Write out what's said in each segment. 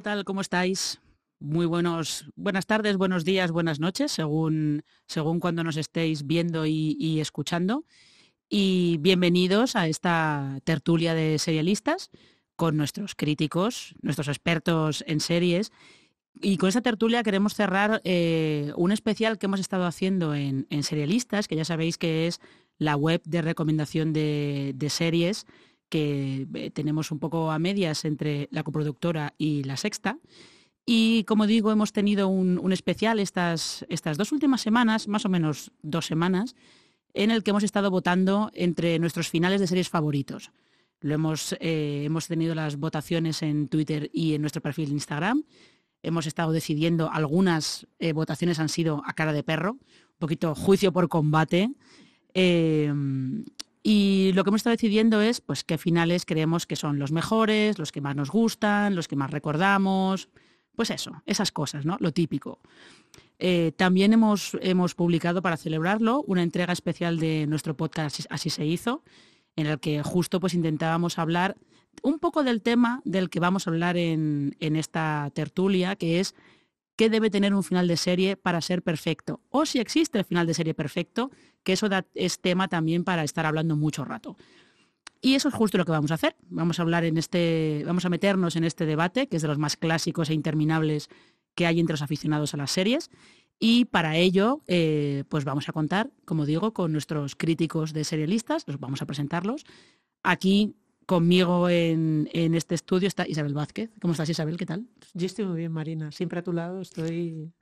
¿Qué tal? ¿Cómo estáis? Muy buenos, buenas tardes, buenos días, buenas noches, según, según cuando nos estéis viendo y, escuchando. Y bienvenidos a esta tertulia de serialistas con nuestros críticos, nuestros expertos en series. Y con esta tertulia queremos cerrar eh, un especial que hemos estado haciendo en, en Serialistas, que ya sabéis que es la web de recomendación de series que eh, tenemos un poco a medias entre la coproductora y la sexta. Y como digo, hemos tenido un, especial estas, estas dos últimas semanas, más o menos dos semanas, en el que hemos estado votando entre nuestros finales de series favoritos. Lo hemos, eh, hemos tenido las votaciones en Twitter y en nuestro perfil de Instagram. Hemos estado decidiendo, algunas eh, votaciones han sido a cara de perro, un poquito juicio por combate. Y lo que hemos estado decidiendo es pues, qué finales creemos que son los mejores, los que más nos gustan, los que más recordamos. Pues eso, esas cosas, ¿no? Lo típico. Eh, también hemos, hemos, publicado para celebrarlo una entrega especial de nuestro podcast Así se hizo, en el que justo pues intentábamos hablar un poco del tema del que vamos a hablar en, en esta tertulia, que es qué debe tener un final de serie para ser perfecto. O si existe el final de serie perfecto, que eso da, es tema también para estar hablando mucho rato. Y eso es justo lo que vamos a hacer. Vamos a hablar en este, vamos a meternos en este debate, que es de los más clásicos e interminables que hay entre los aficionados a las series. Y para ello, eh, pues vamos a contar, como digo, con nuestros críticos de serialistas, los vamos a presentarlos. Aquí Conmigo en, en, este estudio está Isabel Vázquez. ¿Cómo estás, Isabel? ¿Qué tal? Yo estoy muy bien, Marina. Siempre a tu lado estoy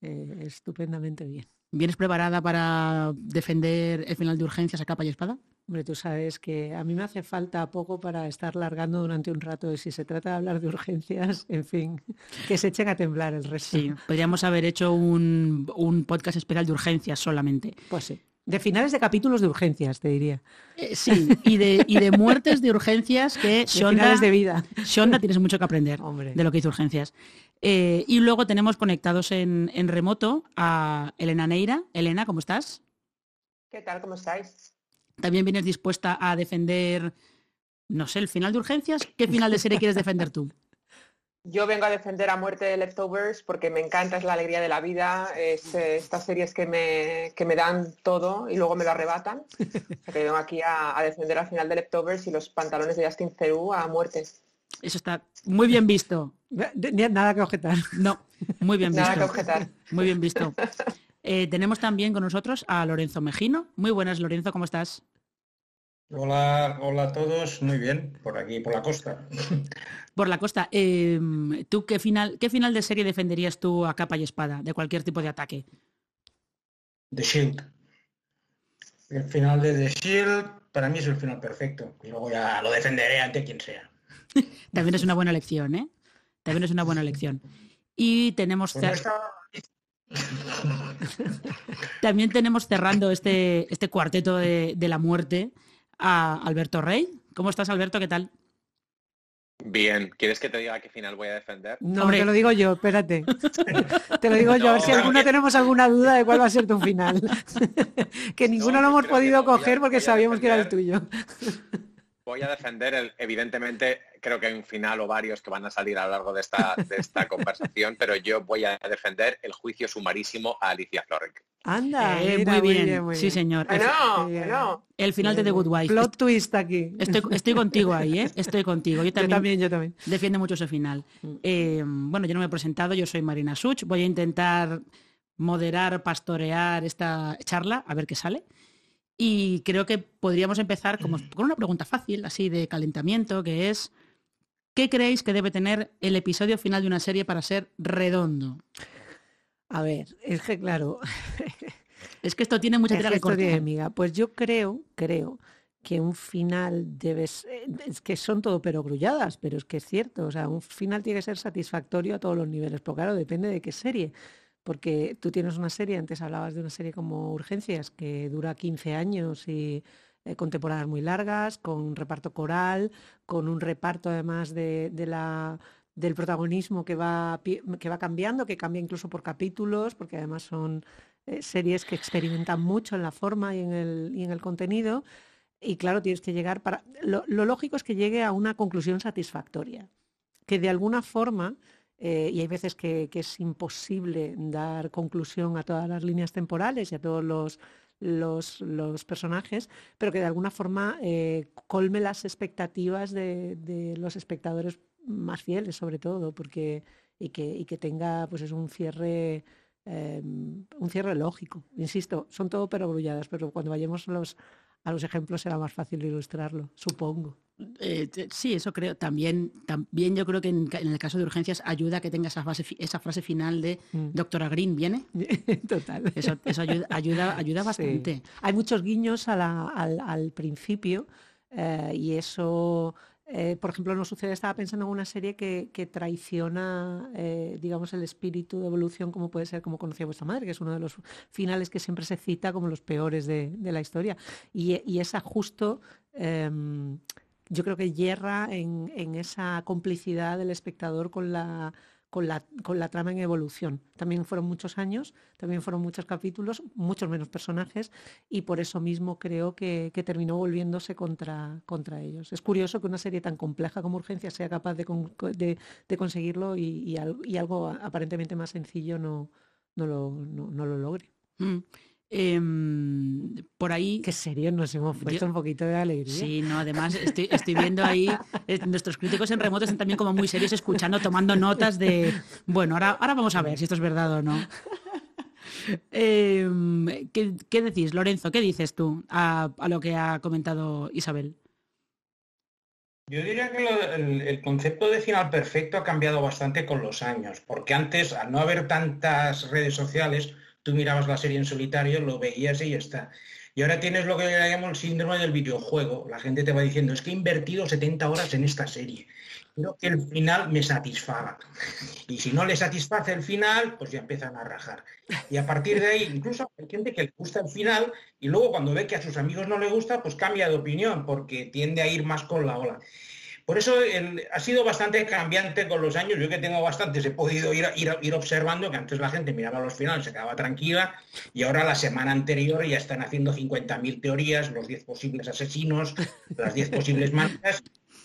eh, estupendamente bien. ¿Vienes preparada para defender el final de urgencias a capa y espada? Hombre, tú sabes que a mí me hace falta poco para estar largando durante un rato y si se trata de hablar de urgencias, en fin, que se echen a temblar el resto. Sí, podríamos haber hecho un, un podcast especial de urgencias solamente. Pues sí. De finales de capítulos de urgencias, te diría. Eh, sí, y de, y de, muertes de urgencias que Shonda, de, de vida. Shonda tienes mucho que aprender Hombre. de lo que hizo urgencias. Eh, y luego tenemos conectados en, en, remoto a Elena Neira. Elena, ¿cómo estás? ¿Qué tal? ¿Cómo estáis? ¿También vienes dispuesta a defender, no sé, el final de urgencias? ¿Qué final de serie quieres defender tú? Yo vengo a defender a muerte de Leftovers porque me encanta, es la alegría de la vida, es eh, estas series que me, que me dan todo y luego me lo arrebatan. O sea, que vengo aquí a, a, defender al final de Leftovers y los pantalones de Justin Theroux a muerte. Eso está muy bien visto. Nada que objetar. No, muy bien visto. Nada que objetar. Muy bien visto. Eh, tenemos también con nosotros a Lorenzo Mejino. Muy buenas, Lorenzo, ¿cómo estás? Hola, hola a todos, muy bien, por aquí, por la costa. Por la costa. Eh, ¿Tú qué final, qué final de serie defenderías tú a capa y espada de cualquier tipo de ataque? The Shield. El final de The Shield para mí es el final perfecto. Y luego ya lo defenderé ante quien sea. También es una buena elección, ¿eh? También es una buena elección. Y tenemos... También tenemos cerrando este, este cuarteto de, de la muerte a Alberto Rey. ¿Cómo estás, Alberto? ¿Qué tal? Bien, ¿quieres que te diga qué final voy a defender? No, Hombre. te lo digo yo, espérate. te lo digo yo, a ver si alguno que... tenemos alguna duda de cuál va a ser tu final. que ninguno no, lo hemos podido coger porque sabíamos defender, que era el tuyo. Voy a defender, el, evidentemente, creo que hay un final o varios que van a salir a lo largo de esta, de esta conversación, pero yo voy a defender el juicio sumarísimo a Alicia Florrick. Anda, eh, mira, muy, bien. muy, bien, muy sí bien. señor. Bueno, bueno. El final de The Good Wife. Plot twist aquí. Estoy, estoy contigo ahí, ¿eh? Estoy contigo. Yo también, yo también, yo también. Defiende mucho ese final. Eh, bueno, yo no me he presentado, yo soy Marina Such. Voy a intentar moderar, pastorear esta charla, a ver qué sale. Y creo que podríamos empezar como, con una pregunta fácil, así de calentamiento, que es, ¿qué creéis que debe tener el episodio final de una serie para ser redondo? A ver, es que claro. es que esto tiene mucha tela es que cortar. amiga. Pues yo creo, creo que un final debe ser, es que son todo pero grulladas, pero es que es cierto, o sea, un final tiene que ser satisfactorio a todos los niveles, pero claro, depende de qué serie, porque tú tienes una serie, antes hablabas de una serie como Urgencias, que dura 15 años y eh, con temporadas muy largas, con reparto coral, con un reparto además del protagonismo que va, que va cambiando, que cambia incluso por capítulos, porque además son eh, series que experimentan mucho en la forma y en el, y en el contenido. Y claro, tienes que llegar para... Lo, lógico es que llegue a una conclusión satisfactoria. que de alguna forma, eh, y hay veces que, es imposible dar conclusión a todas las líneas temporales y a todos los, personajes, pero que de alguna forma eh, colme las expectativas de, los espectadores más fieles, sobre todo, porque y que, tenga pues es un cierre em, un cierre lógico. Insisto, son todo pero grulladas, pero cuando vayamos a los, a los ejemplos será más fácil ilustrarlo, supongo. Eh, sí, eso creo. También, también yo creo que en, el caso de urgencias ayuda que tenga esa, esa frase final de mm. doctora Green, ¿viene? Total. Eso, ayuda, ayuda, bastante. Hay muchos guiños al, principio eh, y eso eh, por ejemplo, no sucede, estaba pensando en una serie que, traiciona, eh, digamos, el espíritu de evolución, como puede ser como conocía vuestra madre, que es uno de los finales que siempre se cita como los peores de, la historia. Y, y esa justo, em, yo creo que hierra en esa complicidad del espectador con la con la, con la trama en evolución. También fueron muchos años, también fueron muchos capítulos, muchos menos personajes y por eso mismo creo que, terminó volviéndose contra, contra ellos. Es curioso que una serie tan compleja como Urgencia sea capaz de, conseguirlo y, algo aparentemente más sencillo no, no, lo, no, lo logre. Mm. Em, por ahí. Qué serio, nos hemos puesto un poquito de alegría. Sí, no, además estoy, viendo ahí, eh, nuestros críticos en remoto están también como muy serios escuchando, tomando notas de, bueno, ahora, ahora vamos a ver si esto es verdad o no. Em, ¿qué, decís, Lorenzo? ¿Qué dices tú a, lo que ha comentado Isabel? Yo diría que el, concepto de final perfecto ha cambiado bastante con los años, porque antes, al no haber tantas redes sociales, tú mirabas la serie en solitario, lo veías y ya está. Y ahora tienes lo que le llamo el síndrome del videojuego. La gente te va diciendo, es que he invertido 70 horas en esta serie. Creo que el final me satisfaga. Y si no le satisface el final, pues ya empiezan a rajar. Y a partir de ahí, incluso hay gente que le gusta el final y luego cuando ve que a sus amigos no le gusta, pues cambia de opinión porque tiende a ir más con la ola. Por eso ha sido bastante cambiante con los años. Yo que tengo bastantes he podido ir, ir, observando que antes la gente miraba los finales, se quedaba tranquila y ahora la semana anterior ya están haciendo 50.000 teorías, los 10 posibles asesinos, las 10 posibles maneras.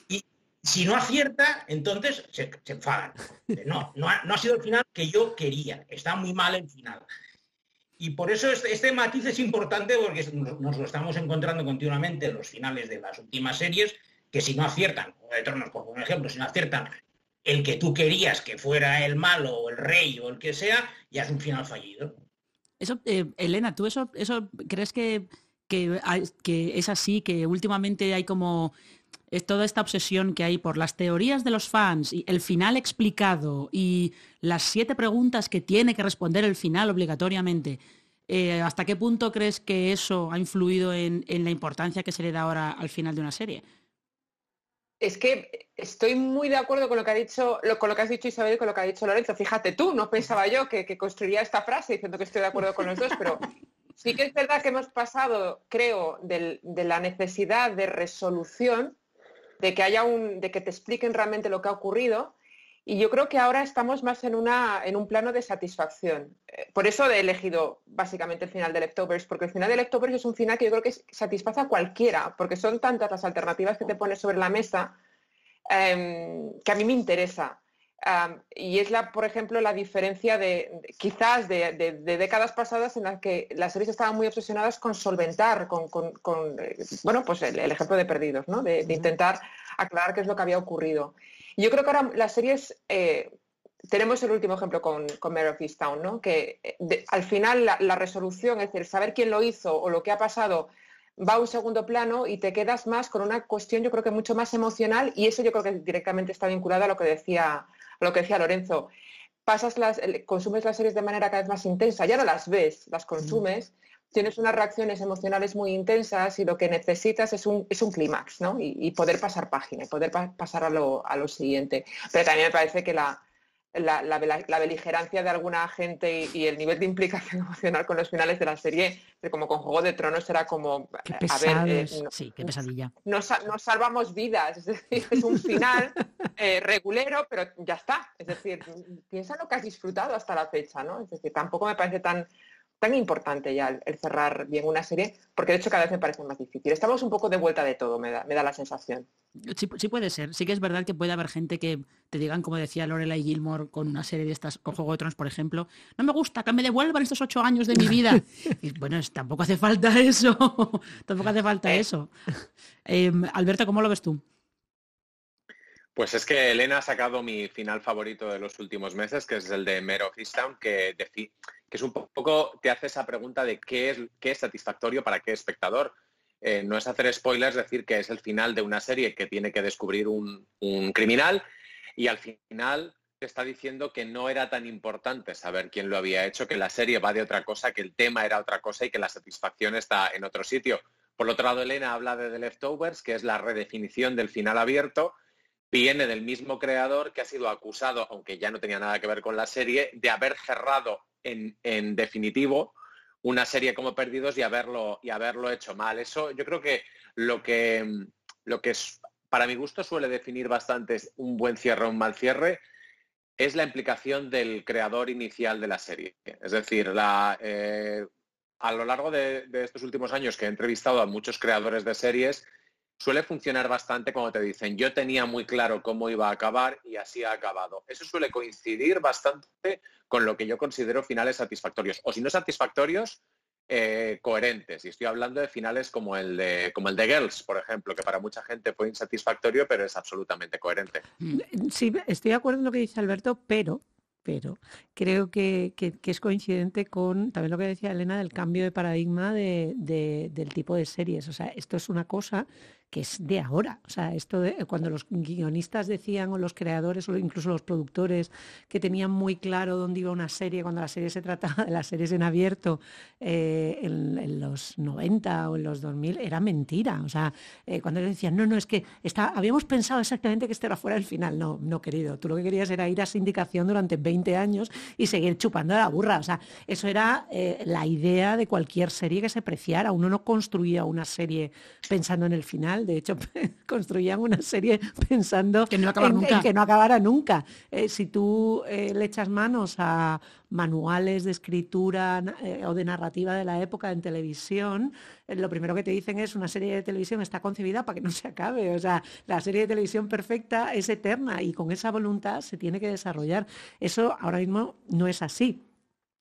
Y si no acierta, entonces se, enfadan. No, no ha, sido el final que yo quería. Está muy mal el final. Y por eso este, este matiz es importante porque nos, lo estamos encontrando continuamente en los finales de las últimas series que si no aciertan, de Tronos, por ejemplo, si no aciertan el que tú querías que fuera el malo o el rey o el que sea, ya es un final fallido. Eso, eh, Elena, ¿tú eso, eso crees que, que, es así, que últimamente hay como es toda esta obsesión que hay por las teorías de los fans y el final explicado y las siete preguntas que tiene que responder el final obligatoriamente? Eh, ¿Hasta qué punto crees que eso ha influido en la importancia que se le da ahora al final de una serie? Es que estoy muy de acuerdo con lo que ha dicho, con lo que has dicho Isabel y con lo que ha dicho Lorenzo. Fíjate tú, no pensaba yo que, construiría esta frase diciendo que estoy de acuerdo con los dos, pero sí que es verdad que hemos pasado, creo, de la necesidad de resolución, de que haya un, de que te expliquen realmente lo que ha ocurrido, y yo creo que ahora estamos más en, una, en un plano de satisfacción. Eh, por eso he elegido básicamente el final de Leftovers, porque el final de Leftovers es un final que yo creo que satisface a cualquiera, porque son tantas las alternativas que te pones sobre la mesa em, que a mí me interesa. y es, la, por ejemplo, la diferencia de, quizás de, décadas pasadas en las que las series estaban muy obsesionadas con solventar, con, eh, bueno, pues el, ejemplo de Perdidos, ¿no? de, intentar aclarar qué es lo que había ocurrido. Yo creo que ahora las series, eh, tenemos el último ejemplo con, con Mare of Easttown, ¿no? que eh, al final la, resolución, es decir, saber quién lo hizo o lo que ha pasado, va a un segundo plano y te quedas más con una cuestión yo creo que mucho más emocional y eso yo creo que directamente está vinculado a lo que decía, a lo que decía Lorenzo. Pasas las, consumes las series de manera cada vez más intensa, ya no las ves, las consumes, tienes unas reacciones emocionales muy intensas y lo que necesitas es un, es un clímax, ¿no? Y, poder pasar página, y poder pasar a lo, a lo, siguiente. Pero también me parece que la, la, la, beligerancia de alguna gente y, el nivel de implicación emocional con los finales de la serie, como con Juego de Tronos, era como... Qué a ver, eh, sí, qué pesadilla. No, salvamos vidas, es decir, es un final eh, regulero, pero ya está. Es decir, piensa lo que has disfrutado hasta la fecha, ¿no? Es decir, tampoco me parece tan tan importante ya el, cerrar bien una serie, porque de hecho cada vez me parece más difícil. Estamos un poco de vuelta de todo, me da, me da la sensación. Sí, puede ser. Sí que es verdad que puede haber gente que te digan, como decía Lorelai Gilmore con una serie de estas, con Juego de Tronos, por ejemplo, no me gusta que me devuelvan estos ocho años de mi vida. y bueno, tampoco hace falta eso. tampoco hace falta eh. eso. Em, Alberto, ¿cómo lo ves tú? Pues es que Elena ha sacado mi final favorito de los últimos meses, que es el de Mero of que, es un poco, te hace esa pregunta de qué es, qué es satisfactorio para qué espectador. Eh, no es hacer spoilers, decir que es el final de una serie que tiene que descubrir un, criminal y al final te está diciendo que no era tan importante saber quién lo había hecho, que la serie va de otra cosa, que el tema era otra cosa y que la satisfacción está en otro sitio. Por otro lado, Elena habla de The Leftovers, que es la redefinición del final abierto, viene del mismo creador que ha sido acusado, aunque ya no tenía nada que ver con la serie, de haber cerrado en, definitivo una serie como Perdidos y haberlo, y haberlo hecho mal. Eso yo creo que lo que, lo que es, para mi gusto suele definir bastante un buen cierre o un mal cierre es la implicación del creador inicial de la serie. Es decir, eh, a lo largo de, estos últimos años que he entrevistado a muchos creadores de series, suele funcionar bastante cuando te dicen yo tenía muy claro cómo iba a acabar y así ha acabado. Eso suele coincidir bastante con lo que yo considero finales satisfactorios. O si no satisfactorios, eh, coherentes. Y estoy hablando de finales como el de, como el de Girls, por ejemplo, que para mucha gente fue insatisfactorio, pero es absolutamente coherente. Sí, estoy de acuerdo en lo que dice Alberto, pero pero creo que, es coincidente con también lo que decía Elena del cambio de paradigma del tipo de series. O sea, esto es una cosa que es de ahora. O sea, esto de, cuando los guionistas decían, o los creadores, o incluso los productores, que tenían muy claro dónde iba una serie, cuando la serie se trataba de las series en abierto eh, en, los 90 o en los 2000, era mentira. O sea, eh, cuando decían, no, no, es que está, habíamos pensado exactamente que este era fuera el final. No, no, querido. Tú lo que querías era ir a sindicación durante 20 años y seguir chupando a la burra. O sea, eso era eh, la idea de cualquier serie que se preciara. Uno no construía una serie pensando en el final de hecho, construían una serie pensando que no en, que no acabara nunca. Eh, si tú eh, le echas manos a manuales de escritura eh, o de narrativa de la época en televisión, lo primero que te dicen es una serie de televisión está concebida para que no se acabe. O sea, la serie de televisión perfecta es eterna y con esa voluntad se tiene que desarrollar. Eso ahora mismo no es así.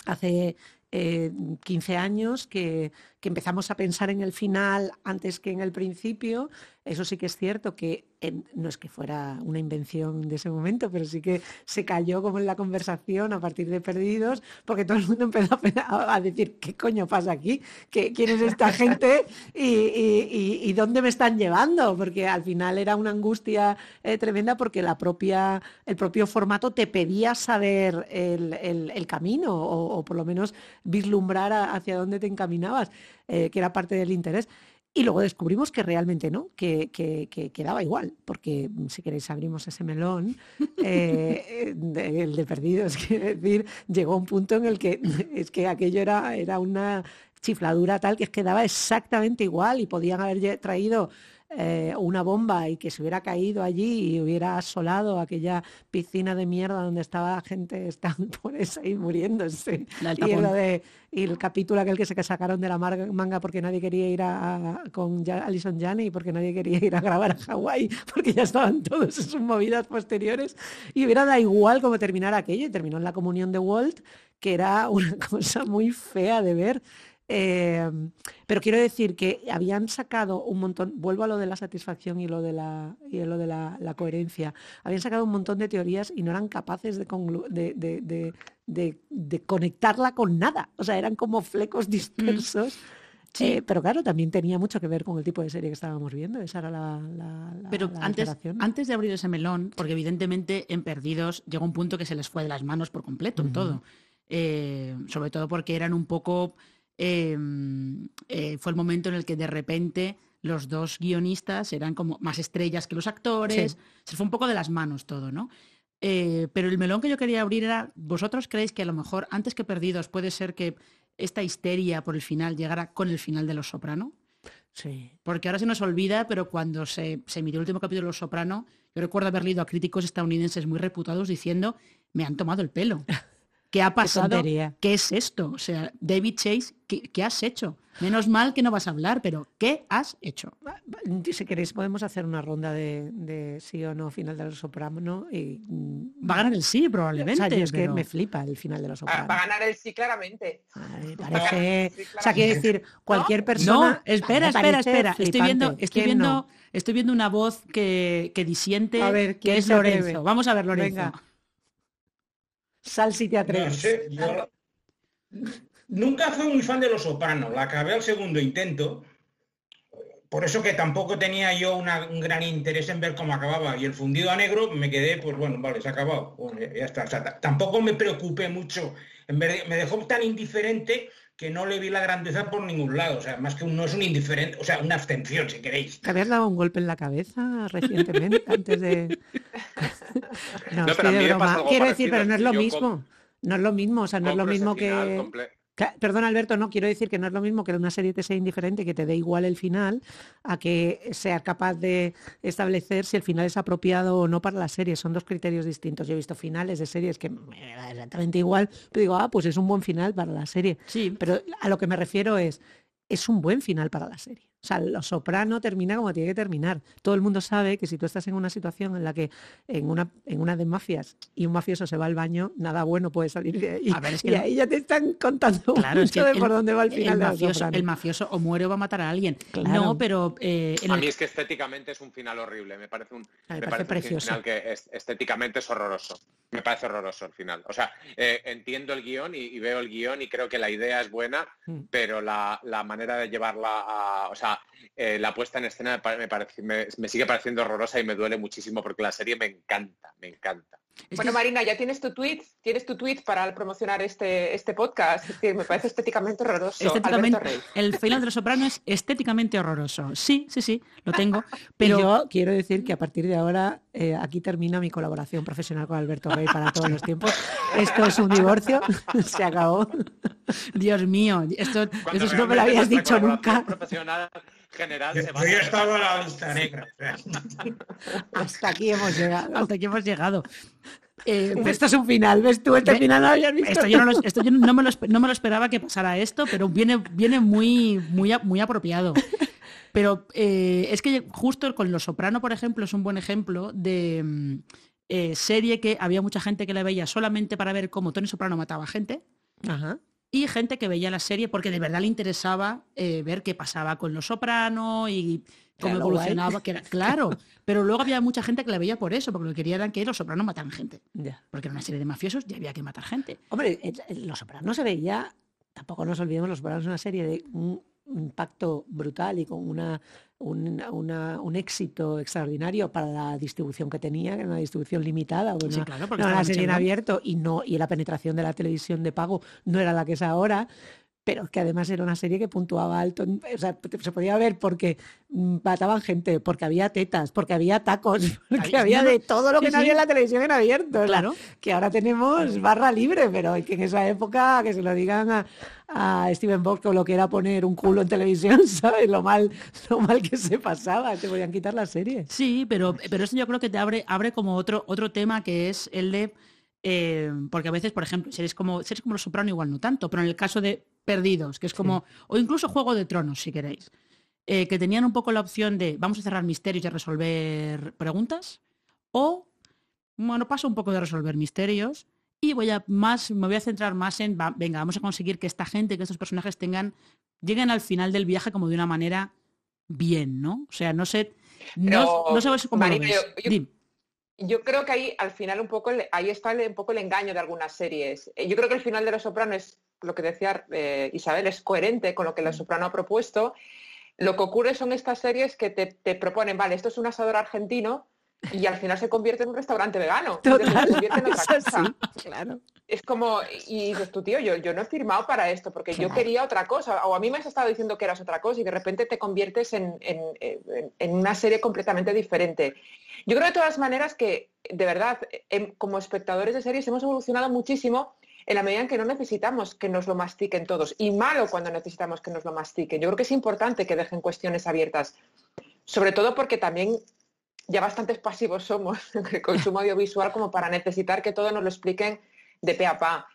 Hace 15 años que que empezamos a pensar en el final antes que en el principio. Eso sí que es cierto que no es que fuera una invención de ese momento, pero sí que se cayó como en la conversación a partir de Perdidos, porque todo el mundo empezó a, decir, ¿qué coño pasa aquí? ¿Quién es esta gente? ¿Y, dónde me están llevando? Porque al final era una angustia eh, tremenda porque la propia, el propio formato te pedía saber el, camino o, o, por lo menos vislumbrar hacia dónde te encaminabas. Eh, que era parte del interés. Y luego descubrimos que realmente no, que, que, quedaba igual, porque mm, si queréis abrimos ese melón, eh, el de perdidos, quiere decir, llegó un punto en el que es que aquello era, era una chifladura tal que quedaba exactamente igual y podían haber traído eh, una bomba y que se hubiera caído allí y hubiera asolado aquella piscina de mierda donde estaba la gente por eso ahí muriéndose. Y, el capítulo aquel que se sacaron de la manga porque nadie quería ir a, con Alison Janney y porque nadie quería ir a grabar a Hawái porque ya estaban todos en sus movidas posteriores y hubiera dado igual cómo terminar aquello y terminó en la comunión de Walt que era una cosa muy fea de ver. Em, pero quiero decir que habían sacado un montón, vuelvo a lo de la satisfacción y lo de la, y lo de la, coherencia, habían sacado un montón de teorías y no eran capaces de, de, conectarla con nada. O sea, eran como flecos mm. dispersos. Eh, pero claro, también tenía mucho que ver con el tipo de serie que estábamos viendo. Esa era la. pero antes, antes de abrir ese melón, porque evidentemente en Perdidos llegó un punto que se les fue de las manos por completo todo. Eh, sobre todo porque eran un poco Em, eh, fue el momento en el que de repente los dos guionistas eran como más estrellas que los actores, se fue un poco de las manos todo, ¿no? Eh, pero el melón que yo quería abrir era, ¿vosotros creéis que a lo mejor antes que Perdidos puede ser que esta histeria por el final llegara con el final de Los Soprano? Sí. Porque ahora se nos olvida, pero cuando se, se emitió el último capítulo de Los Soprano, yo recuerdo haber leído a críticos estadounidenses muy reputados diciendo, me han tomado el pelo. ¿qué ha pasado? ¿Qué es esto? O sea, David Chase, ¿qué, qué has hecho? Menos mal que no vas a hablar, pero ¿qué has hecho? Si queréis podemos hacer una ronda de, de sí o no final de los Soprano y mm, Va a ganar el sí, o probablemente. sea, yo es que me flipa el final de los Soprano. va a ganar el sí claramente. Ay, parece, Sí, o sea, quiero decir, cualquier No, persona. espera, me espera, parece espera. Estoy viendo, estoy ¿Quién viendo, no? estoy viendo una voz que, que disiente, A ver, que ¿quién es? Lorenzo. Vamos a ver, Lorenzo. Venga. Sal si te No atreves. sé, yo nunca fui muy fan de Los Sopranos, la acabé al segundo intento, por eso que tampoco tenía yo una- un gran interés en ver cómo acababa, y el fundido a negro me quedé, pues bueno, vale, se ha acabado, bueno, ya, ya está. O sea, ta- tampoco me preocupé mucho, en vez de- me dejó tan indiferente que no le vi la grandeza por ningún lado, o sea, más que un, no es un indiferente, o sea, una abstención, si queréis. ¿Te habías dado un golpe en la cabeza recientemente antes de.? No, No, pero de mí me broma. pasa algo Quiero decir, pero no es lo mismo. No es lo mismo, o sea, no es lo mismo que. Perdón, Alberto, no quiero decir que no es lo mismo que una serie te sea indiferente, que te dé igual el final, a que sea capaz de establecer si el final es apropiado o no para la serie. Son dos criterios distintos. Yo he visto finales de series que me da exactamente igual, pero digo, ah, pues es un buen final para la serie. Sí, Pero a lo que me refiero es, es un buen final para la serie. O sea, Los Soprano termina como tiene que terminar. Todo el mundo sabe que si tú estás en una situación en la que en una, en una de mafias y un mafioso se va al baño, nada bueno puede salir de ahí. A ver, es que y no- ahí ya te están contando Claro, es que mucho de el- por dónde va el final el de mafioso, el mafioso o muere o va a matar a alguien. Claro. No, pero eh, en A el- mí es que estéticamente es un final horrible, me parece un, me parece un precioso. final que es- estéticamente es horroroso. Me parece horroroso el final. O sea, eh, entiendo el guion y, y veo el guion y creo que la idea es buena, Mm. pero la, la manera de llevarla a... O sea, eh, la puesta en escena me, me sigue pareciendo horrorosa y me duele muchísimo porque la serie me encanta, me encanta. Es Bueno, que- Marina, ya tienes tu tweet, tienes tu tweet para promocionar este, este podcast, que me parece estéticamente horroroso. estéticamente, Alberto Rey. el final de los soprano es estéticamente horroroso. Sí, sí, sí, lo tengo. Pero yo quiero decir que a partir de ahora eh, aquí termina mi colaboración profesional con Alberto Rey para todos los tiempos. Esto es un divorcio, se acabó. Dios mío, esto, esto no me lo habías dicho nunca. profesional general Yo, se yo basa ya en- estaba en la lista negra. Hasta aquí hemos llegado. hasta aquí hemos llegado. Eh, esto es un final, ¿ves tú? Este Ve- final no habías visto. esto yo, no lo, esto yo no, me lo, no me lo esperaba que pasara esto, pero viene, viene muy, muy, a- muy apropiado. Pero eh, es que justo con Los Soprano, por ejemplo, es un buen ejemplo de mm, eh, serie que había mucha gente que la veía solamente para ver cómo Tony Soprano mataba gente Ajá. Y gente que veía la serie porque de verdad le interesaba eh, ver qué pasaba con Los Soprano y cómo guay. evolucionaba, que era claro. Pero luego había mucha gente que la veía por eso, porque lo que quería era que Los Soprano mataran gente. Porque era una serie de mafiosos y había que matar gente. Hombre, Los Sopranos se veía, tampoco nos olvidemos, Los Sopranos es una serie de un impacto brutal y con una, un, una- un éxito extraordinario para la distribución que tenía, que era una distribución limitada, Sí, claro, no una serie en abierto y, no, y la penetración de la televisión de pago no era la que es ahora. Pero que además era una serie que puntuaba alto, o sea, se podía ver porque mm, mataban gente, porque había tetas, porque había tacos, porque Había- no, no, de todo lo sí, que no sí. había en la televisión en abierto. Claro. que ahora tenemos barra libre, pero que en esa época que se lo digan a, a Steven Box con lo que era poner un culo en televisión, ¿sabes? Lo mal, lo mal que se pasaba, te podían quitar la serie. Sí, pero, pero eso yo creo que te abre, abre como otro, otro tema que es el de. Eh, porque a veces, por ejemplo, series como, series como Los Soprano igual no tanto, pero en el caso de Perdidos, que es como. O incluso Juego de Tronos, si queréis. eh, que tenían un poco la opción de vamos a cerrar misterios y a resolver preguntas. O, bueno, paso un poco de resolver misterios y voy a más, me voy a centrar más en, va- venga, vamos a conseguir que esta gente, que estos personajes tengan, lleguen al final del viaje como de una manera bien, ¿no? O sea, no sé, no, Pero, no sabes cómo Marina, lo ves. yo- yo- Dim. Yo creo que ahí al final un poco ahí está el- un poco el engaño de algunas series. Eh, Yo creo que el final de Los Soprano es lo que decía eh, Isabel, es coherente con lo que Los Soprano ha propuesto. Lo que ocurre son estas series que te, te proponen, vale, esto es un asador argentino y al final se convierte en un restaurante vegano. Entonces, se Total, convierte en otra cosa. claro. Es como, y dices tú, tío, yo, yo no he firmado para esto porque yo quería otra cosa, o a mí me has estado diciendo que eras otra cosa y de repente te conviertes en, en- en- en una serie completamente diferente. Yo creo de todas maneras que, de verdad, em, como espectadores de series hemos evolucionado muchísimo en la medida en que no necesitamos que nos lo mastiquen todos, y malo cuando necesitamos que nos lo mastiquen. Yo creo que es importante que dejen cuestiones abiertas, sobre todo porque también ya bastantes pasivos somos en el consumo audiovisual como para necesitar que todo nos lo expliquen de pe a pa.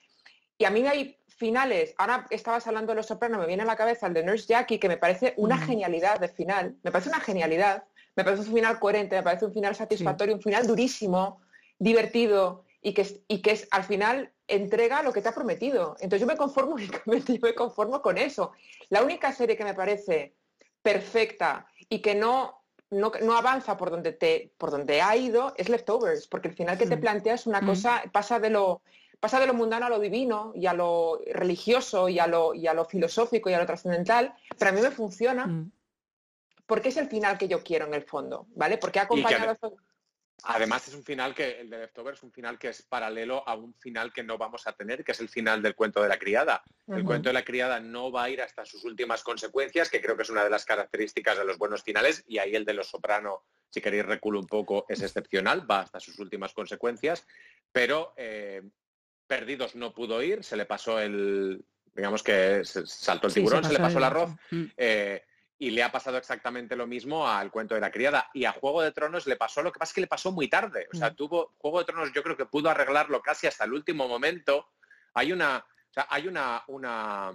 Y a mí hay finales, ahora estabas hablando de Los Sopranos, me viene a la cabeza el de Nurse Jackie, que me parece una genialidad de final, me parece una genialidad, me parece un final coherente, me parece un final satisfactorio, un final durísimo, divertido y que, es- y que es, al final entrega lo que te ha prometido. Entonces yo me conformo únicamente, yo me conformo con eso. La única serie que me parece perfecta y que no, no, no avanza por donde, te, por donde ha ido es Leftovers, porque el final que te plantea es una Mm. cosa, pasa de lo pasa de lo mundano a lo divino y a lo religioso y a lo, y a lo filosófico y a lo trascendental, pero a mí me funciona Mm. porque es el final que yo quiero en el fondo, ¿vale? Porque ha acompañado... Además es un final que, el de Leftovers es un final que es paralelo a un final que no vamos a tener, que es el final del cuento de la criada. El cuento de la criada no va a ir hasta sus últimas consecuencias, que creo que es una de las características de los buenos finales, y ahí el de los soprano, si queréis reculo un poco, es excepcional, va hasta sus últimas consecuencias, pero eh, Perdidos no pudo ir, se le pasó el, digamos que se saltó el Sí, se tiburón, se, le pasó el el- arroz, Mm. eh, y le ha pasado exactamente lo mismo al cuento de la criada. Y a Juego de Tronos le pasó, lo que pasa es que le pasó muy tarde. O sea, Mm. tuvo Juego de Tronos, yo creo que pudo arreglarlo casi hasta el último momento. Hay una, o sea, hay una, una,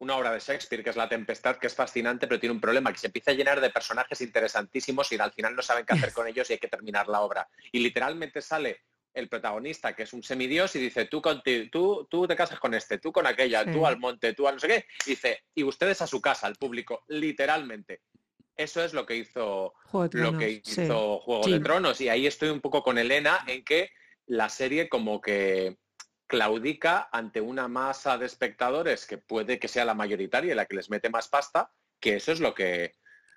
una obra de Shakespeare que es La Tempestad, que es fascinante, pero tiene un problema, que se empieza a llenar de personajes interesantísimos y al final no saben qué hacer con ellos y hay que terminar la obra. Y literalmente sale el protagonista, que es un semidios, y dice, tú, conti- tú, tú te casas con este, tú con aquella, Sí. tú al monte, tú al no sé qué, y dice, y ustedes a su casa, al público, literalmente. Eso es lo que hizo Juego de lo que sí. hizo Juego Sí. de Tronos. Y ahí estoy un poco con Elena en que la serie como que claudica ante una masa de espectadores que puede que sea la mayoritaria y la que les mete más pasta, que eso es lo que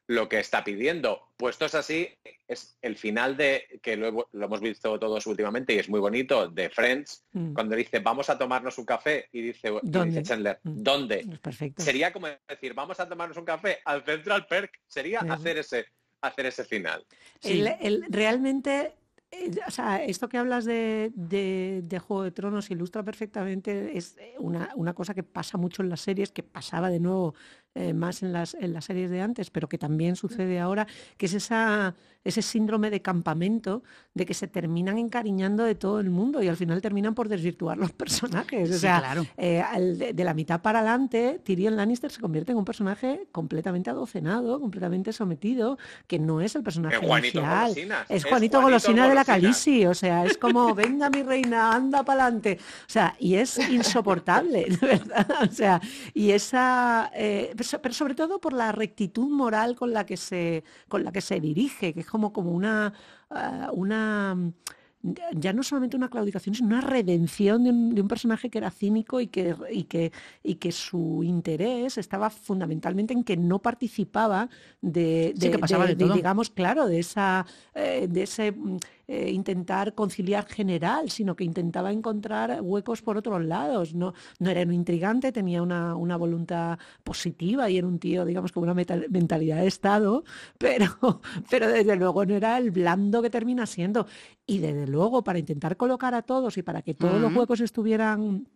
lo que está pidiendo. Puestos así, es el final de, que lo, lo hemos visto todos últimamente y es muy bonito, de Friends, Mm. cuando dice vamos a tomarnos un café y dice, y ¿Dónde? dice Chandler, Mm. ¿dónde? Es perfecto. Sería como decir, vamos a tomarnos un café al Central Perk, sería Sí. hacer ese, hacer ese final. Sí. El- el- realmente, eh, o sea, esto que hablas de, de- de Juego de Tronos ilustra perfectamente, es eh, una, una cosa que pasa mucho en las series, que pasaba de nuevo eh, más en las, en las series de antes, pero que también sucede ahora, que es esa, ese síndrome de campamento de que se terminan encariñando de todo el mundo y al final terminan por desvirtuar los personajes. O Sí, sea, claro. eh, de, la mitad para adelante, Tyrion Lannister se convierte en un personaje completamente adocenado, completamente sometido, que no es el personaje En Juanito inicial. Golosinas. Es Juanito, Golosina de la Calisi, o sea, es como, venga mi reina, anda para adelante. O sea, y es insoportable, de verdad. O sea, y esa, eh, pero so- pero sobre todo por la rectitud moral con la que se, con la que se dirige, que es como, como una, ah, una mm, ya no solamente una claudicación, sino una redención de un, de un personaje que era cínico y que, y, que, y que su interés estaba fundamentalmente en que no participaba de, Sí, que de- de digamos, claro, de, esa, eh, de ese mm, eh, intentar conciliar general, sino que intentaba encontrar huecos por otros lados. No, no era un intrigante, tenía una, una voluntad positiva y era un tío, digamos, con una mentalidad de Estado, pero, pero desde luego no era el blando que termina siendo. Y desde luego, para intentar colocar a todos y para que todos los huecos estuvieran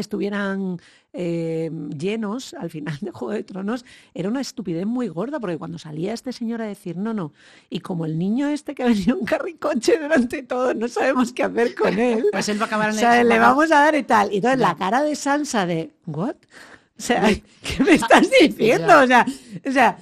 estuvieran eh, llenos al final de Juego de Tronos, era una estupidez muy gorda, porque cuando salía este señor a decir no, no, y como el niño este que ha venido en carricoche durante todo, no sabemos qué hacer con él, Pues él va a acabar o en sea, el... le vamos a dar y tal. Y entonces la cara de Sansa de, ¿what? O sea, ¿qué me estás diciendo? O sea, o sea,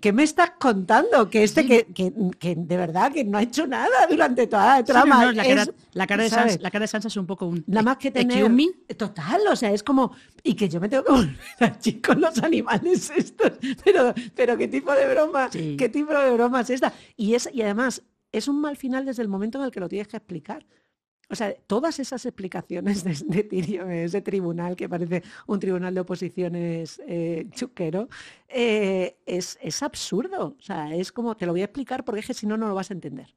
¿qué me estás contando? Que este Sí. que, que, que de verdad que no ha hecho nada durante toda la Sí, no, trama. no, la, cara, es- la cara de. Sansa, la cara de Sansa es un poco un... Nada más que tener... Excuse me. Total, o sea, es como... Y que yo me tengo que volver allí con los animales estos. Pero, pero ¿qué tipo de broma? Sí. ¿Qué tipo de broma es esta? Y, es, y además, es un mal final desde el momento en el que lo tienes que explicar. O sea, todas esas explicaciones de, de Tyrion, ese tribunal que parece un tribunal de oposiciones eh, chuquero, eh, es, es absurdo. O sea, es como, te lo voy a explicar porque es si no, no lo vas a entender.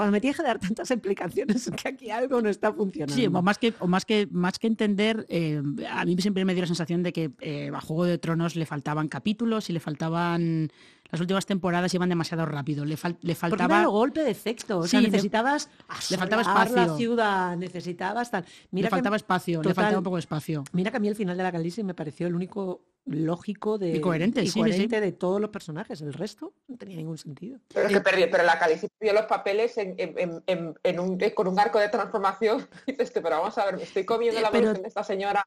Cuando me tienes que dar tantas explicaciones es que aquí algo no está funcionando. Sí, o más que, más que, más que entender, eh, a mí siempre me dio la sensación de que eh, a Juego de Tronos le faltaban capítulos y le faltaban, las últimas temporadas iban demasiado rápido. Le, fal- le Porque era faltaba... el golpe de efecto, o sea, Sí, le- necesitabas le faltaba asolar la espacio. ciudad, necesitabas tal. le que- faltaba espacio, le faltaba un poco de espacio. Mira que a mí el final de la Calici me pareció el único lógico de, Y coherente, y sí, sí, sí. coherente de todos los personajes. El resto no tenía ningún sentido. Pero es que perdió, pero la Calici perdió los papeles en, en- en- en- en un, con un arco de transformación. Dices, "Este, pero vamos a ver, me estoy comiendo la Pero- evolución de esta señora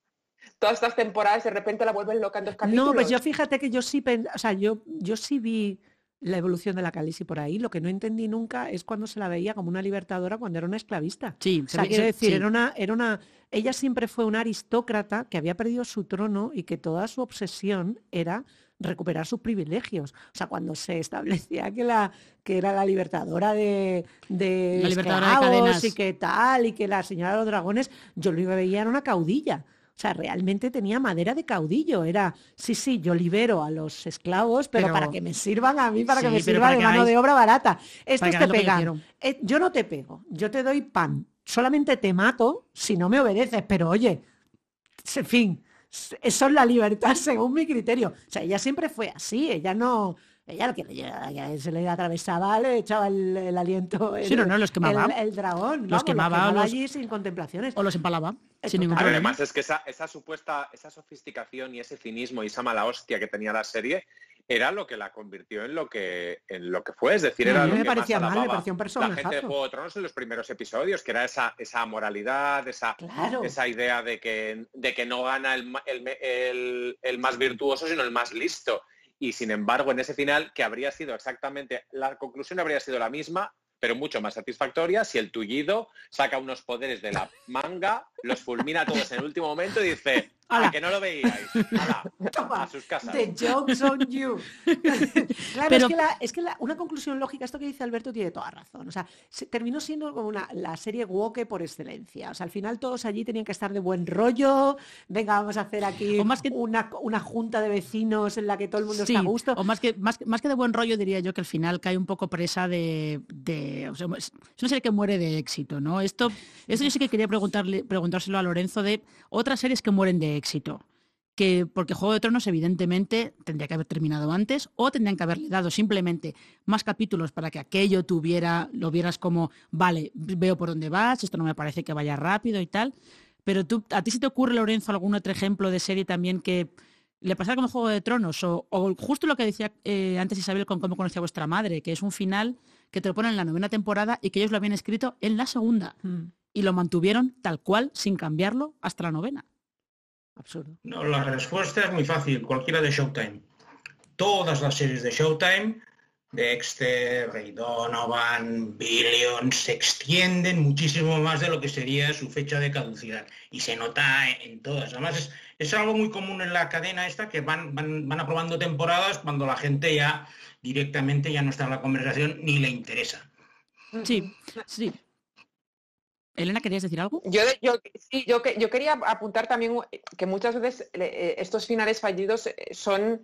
todas estas temporadas, de repente la vuelven loca en dos capítulos. No, pues yo fíjate que yo sí, pen- o sea, yo, yo sí vi la evolución de la Calici por ahí. Lo que no entendí nunca es cuando se la veía como una libertadora cuando era una esclavista. Sí, O se sea, quiero decir, sí. era una, era una, ella siempre fue una aristócrata que había perdido su trono y que toda su obsesión era recuperar sus privilegios. O sea, cuando se establecía que la que era la libertadora de, de La libertadora de esclavos cadenas. y que tal, y que la señora de los dragones, yo lo veía era una caudilla. O sea, realmente tenía madera de caudillo. Era, sí, sí, yo libero a los esclavos, pero, Pero- para que me sirvan a mí, para que me sirva de mano de obra barata. Estos te pegan. Eh, yo no te pego, yo te doy pan. Solamente te mato si no me obedeces, pero oye, en fin, eso es la libertad según mi criterio. O sea, ella siempre fue así, ella no... Ella lo que le llega- ya se le atravesaba, le echaba el, el aliento, el, Sí, no, no, los quemaba. el, el dragón, vamos, quemaba, los- allí sin contemplaciones. O los empalaba, sin ningún total. Pero problema. además es que esa, esa supuesta, esa sofisticación y ese cinismo y esa mala hostia que tenía la serie era lo que la convirtió en lo que en lo que fue. Es decir, era a mí lo me que más parecía mal, me alababa parecía un la gente de personajazo. Juego de Tronos en los primeros episodios, que era esa, esa moralidad, esa, Claro. esa idea de que, de que no gana el, el- el más virtuoso, sino el más listo. Y sin embargo, en ese final, que habría sido exactamente, la conclusión habría sido la misma, pero mucho más satisfactoria si el tullido saca unos poderes de la manga, los fulmina a todos en el último momento y dice, ¡Hala! a que no lo veíais, ¡Hala! Toma, a sus casas. The joke's on you. claro, Pero- es que, la- es que la- una conclusión lógica, esto que dice Alberto tiene toda razón. O sea, se- terminó siendo como una, la serie woke por excelencia. O sea, al final todos allí tenían que estar de buen rollo. Venga, vamos a hacer aquí O más que- una, una junta de vecinos en la que todo el mundo Sí, está a gusto. o más que, más, que- más que de buen rollo diría yo que al final cae un poco presa de... de- o sea, es es una serie que muere de éxito, ¿no? Esto, esto yo sí que quería preguntarle, preguntárselo a Lorenzo de otras series que mueren de éxito. Que, porque Juego de Tronos evidentemente tendría que haber terminado antes o tendrían que haberle dado simplemente más capítulos para que aquello tuviera, lo vieras como, vale, veo por dónde vas, esto no me parece que vaya rápido y tal. Pero tú, ¿a ti se te ocurre, Lorenzo, algún otro ejemplo de serie también que le pasara como Juego de Tronos? O, o justo lo que decía eh, antes Isabel con cómo conocía a vuestra madre, que es un final que te lo ponen en la novena temporada y que ellos lo habían escrito en la segunda. Mm, Y lo mantuvieron tal cual, sin cambiarlo, hasta la novena. Absurdo. No, la respuesta es muy fácil, cualquiera de Showtime. Todas las series de Showtime, Dexter, Ray Donovan, Billion, se extienden muchísimo más de lo que sería su fecha de caducidad. Y se nota en todas. Además, es, es algo muy común en la cadena esta, que van, van, van aprobando temporadas cuando la gente ya directamente ya no está en la conversación ni le interesa. Sí, sí. Elena, ¿querías decir algo? Yo, yo, sí, yo, yo quería apuntar también que muchas veces eh, estos finales fallidos eh, son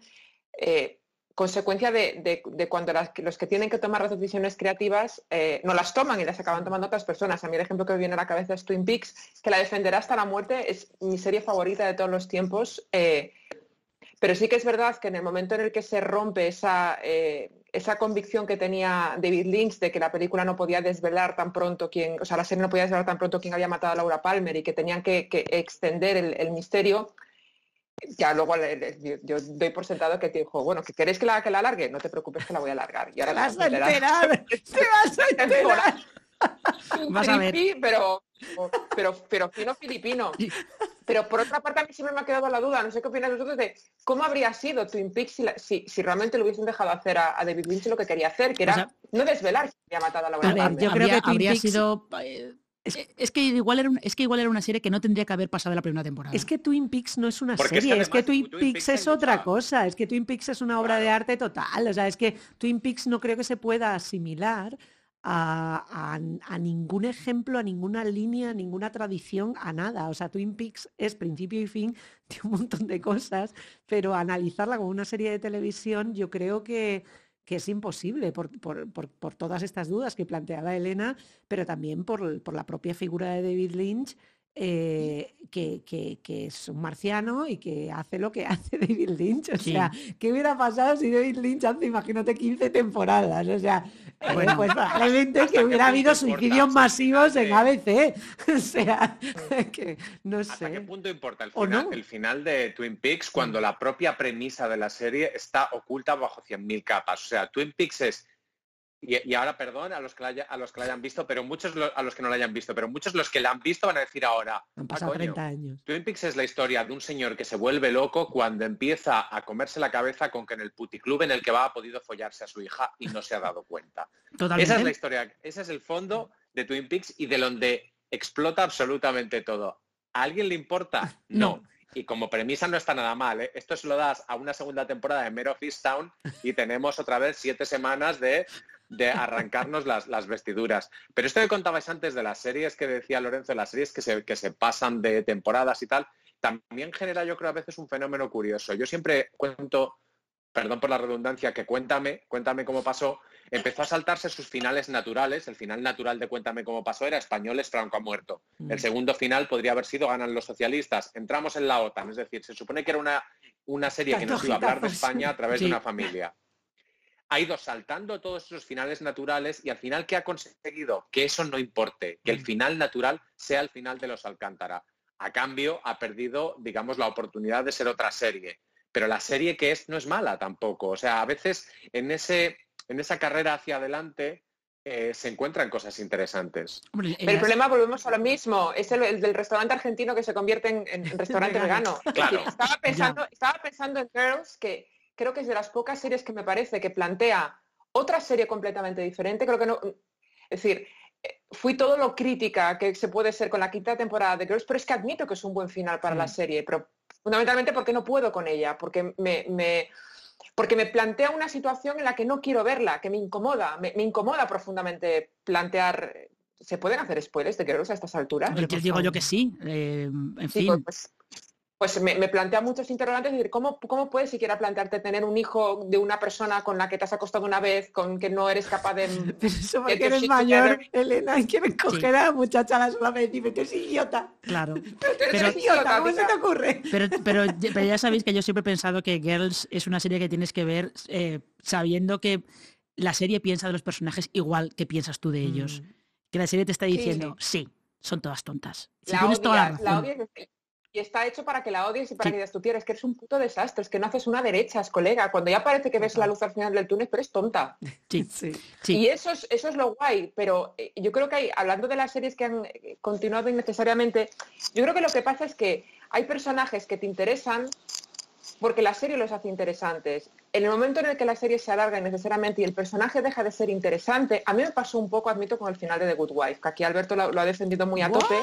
eh, consecuencia de, de- cuando los que tienen que tomar las decisiones creativas eh, no las toman y las acaban tomando otras personas. A mí el ejemplo que me viene a la cabeza es Twin Peaks, que la defenderá hasta la muerte, es mi serie favorita de todos los tiempos. eh, pero sí que es verdad que en el momento en el que se rompe esa, eh, esa convicción que tenía David Lynch de que la película no podía desvelar tan pronto quién, o sea, la serie no podía desvelar tan pronto quién había matado a Laura Palmer y que tenían que, que extender el, el misterio, ya luego le- le- yo, doy por sentado que dijo, bueno, que queréis que la, que la alargue, no te preocupes que la voy a alargar. Y ahora Te vas te a enterar, te vas a enterar. Vas a ver. tripi, pero, pero, pero fino filipino. Pero por otra parte, a mí siempre me ha quedado la duda, no sé qué opináis vosotros, de cómo habría sido Twin Peaks si, la- si, si realmente lo hubiesen dejado hacer a, a David Lynch lo que quería hacer, que era O sea, no desvelar que había matado a Laura A ver, yo creo habría, que Twin habría Peaks- sido... eh, es, es que igual era un- es que igual era una serie que no tendría que haber pasado la primera temporada. Es que Twin Peaks no es una Porque es que serie, es que, Twin, Twin Peaks es otra mucha- cosa, es que Twin Peaks es una obra de arte total, o sea, es que Twin Peaks no creo que se pueda asimilar a, ningún ejemplo, a ninguna línea, a ninguna tradición, a nada. O sea, Twin Peaks es principio y fin de un montón de cosas, pero analizarla como una serie de televisión yo creo que, que es imposible por, por- por- por todas estas dudas que planteaba Elena, pero también por la propia figura de David Lynch eh, que, que, es un marciano y que hace lo que hace David Lynch. O sea, ¿qué hubiera pasado si David Lynch hace, imagínate, 15 temporadas? O sea, eh, bueno, pues probablemente que hubiera habido suicidios masivos en ABC. O sea, que no sé. ¿Hasta qué punto importa el final, el final de Twin Peaks cuando la propia premisa de la serie está oculta bajo 100.000 capas? O sea, Twin Peaks es y, ahora, perdón a los que la, a los que la hayan visto, pero muchos a los que no la hayan visto, pero muchos los que la han visto van a decir ahora. Han ah, pasado 30 años. Twin Peaks es la historia de un señor que se vuelve loco cuando empieza a comerse la cabeza con que en el puticlub en el que va ha podido follarse a su hija y no se ha dado cuenta. Esa es la historia, ese es el fondo de Twin Peaks y de donde explota absolutamente todo. ¿A alguien le importa? No. Y como premisa no está nada mal. ¿eh? Esto se lo das a una segunda temporada de Mero Town y tenemos otra vez siete semanas de de arrancarnos las, las, vestiduras. Pero esto que contabais antes de las series que decía Lorenzo, las series que se, que se pasan de temporadas y tal, también genera yo creo a veces un fenómeno curioso. Yo siempre cuento, perdón por la redundancia, que Cuéntame, Cuéntame cómo pasó, empezó a saltarse sus finales naturales. El final natural de Cuéntame cómo pasó era Españoles, Franco ha muerto. El mm. segundo final podría haber sido Ganan los socialistas. Entramos en la OTAN, es decir, se supone que era una, una serie que nos iba a hablar de España a través de una familia ha ido saltando todos esos finales naturales y al final, ¿qué ha conseguido? Que eso no importe, que el mm. final natural sea el final de los Alcántara. A cambio, ha perdido, digamos, la oportunidad de ser otra serie. Pero la serie que es no es mala tampoco. O sea, a veces en, ese, en esa carrera hacia adelante eh, se encuentran cosas interesantes. el problema, volvemos a lo mismo, es el, del restaurante argentino que se convierte en, restaurante vegano. Claro. Estaba pensando, estaba pensando en Girls que creo que es de las pocas series que me parece que plantea otra serie completamente diferente. Creo que no. Es decir, eh, fui todo lo crítica que se puede ser con la quinta temporada de Girls, pero es que admito que es un buen final para la mm. serie, pero fundamentalmente porque no puedo con ella, porque me, porque me plantea una situación en la que no quiero verla, que me incomoda, me, incomoda profundamente plantear. ¿Se pueden hacer spoilers de Girls a estas alturas? Yo digo yo que sí. Eh, en fin. Pues, pues me, plantea muchos interrogantes, decir, ¿cómo, ¿cómo puedes siquiera plantearte tener un hijo de una persona con la que te has acostado una vez, con que no eres capaz de... Pero eso porque eres mayor, Elena, y quieres coger a la muchacha a la sola vez y decirme, idiota. Claro. Pero, idiota, ¿cómo se te ocurre? Pero, pero, ya sabéis que yo siempre he pensado que Girls es una serie que tienes que ver eh, sabiendo que la serie piensa de los personajes igual que piensas tú de ellos. Mm. Que la serie te está diciendo, sí, son todas tontas. Si tienes toda la razón y está hecho para que la odies y para que digas tú tienes que eres un puto desastre, es que no haces una derecha, es colega, cuando ya parece que ves la luz al final del túnel, pero es tonta. Sí, sí. Y eso es, eso es lo guay, pero eh, yo creo que hay, hablando de las series que han eh, continuado innecesariamente, yo creo que lo que pasa es que hay personajes que te interesan porque la serie los hace interesantes. En el momento en el que la serie se alarga innecesariamente y el personaje deja de ser interesante, a mí me pasó un poco, admito, con el final de The Good Wife, que aquí Alberto lo, ha defendido muy a tope.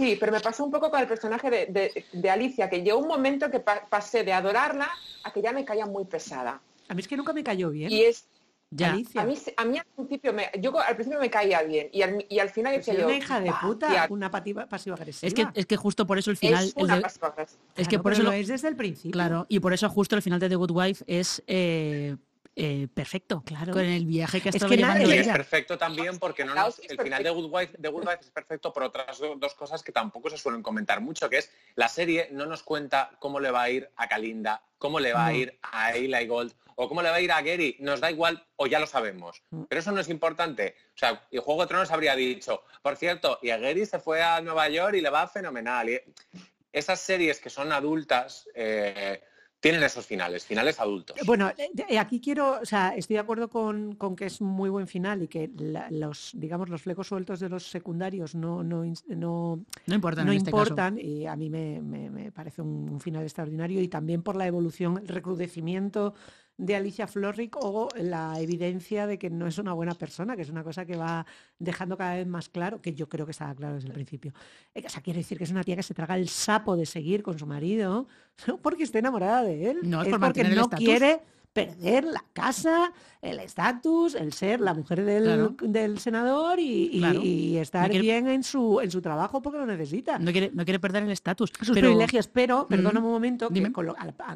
Sí, pero me pasó un poco con el personaje de, Alicia, que llegó un momento que pasé de adorarla a que ya me caía muy pesada. A mí es que nunca me cayó bien. Y es, ya. A mí, a mí al principio me, yo al principio me caía bien y al, y al final decía yo, una hija de puta, una pasiva, agresiva. Es que, es que justo por eso el final es, una pasiva es que por eso lo es desde el principio. Claro, y por eso justo el final de The Good Wife es eh, eh, perfecto, claro. Con el viaje que ha estado es Es perfecto también porque no el final de Good, Wife, de Good Wife es perfecto por otras dos cosas que tampoco se suelen comentar mucho, que es la serie no nos cuenta cómo le va a ir a Kalinda, cómo le va a ir a Eli Gold o cómo le va a ir a Gary. Nos da igual o ya lo sabemos. Mm. Pero eso no es importante. O sea, y Juego de Tronos habría dicho, por cierto, y a Gary se fue a Nueva York y le va fenomenal. Y esas series que son adultas... Eh, tienen esos finales, finales adultos. Bueno, eh, aquí quiero, o sea, estoy de acuerdo con, que es muy buen final y que los, digamos, los flecos sueltos de los secundarios no, no, no, no importan. No este importan y a mí me, parece un, un, final extraordinario y también por la evolución, el recrudecimiento de Alicia Florrick o la evidencia de que no es una buena persona, que es una cosa que va dejando cada vez más claro, que yo creo que estaba claro desde el principio. Eh, o sea, quiere decir que es una tía que se traga el sapo de seguir con su marido, no porque esté enamorada de él, no, es, porque no quiere perder la casa, el estatus, el ser la mujer del, senador y, estar bien en su, en su trabajo porque lo necesita. No quiere, no quiere perder el estatus. Sus privilegios, pero, perdona un momento,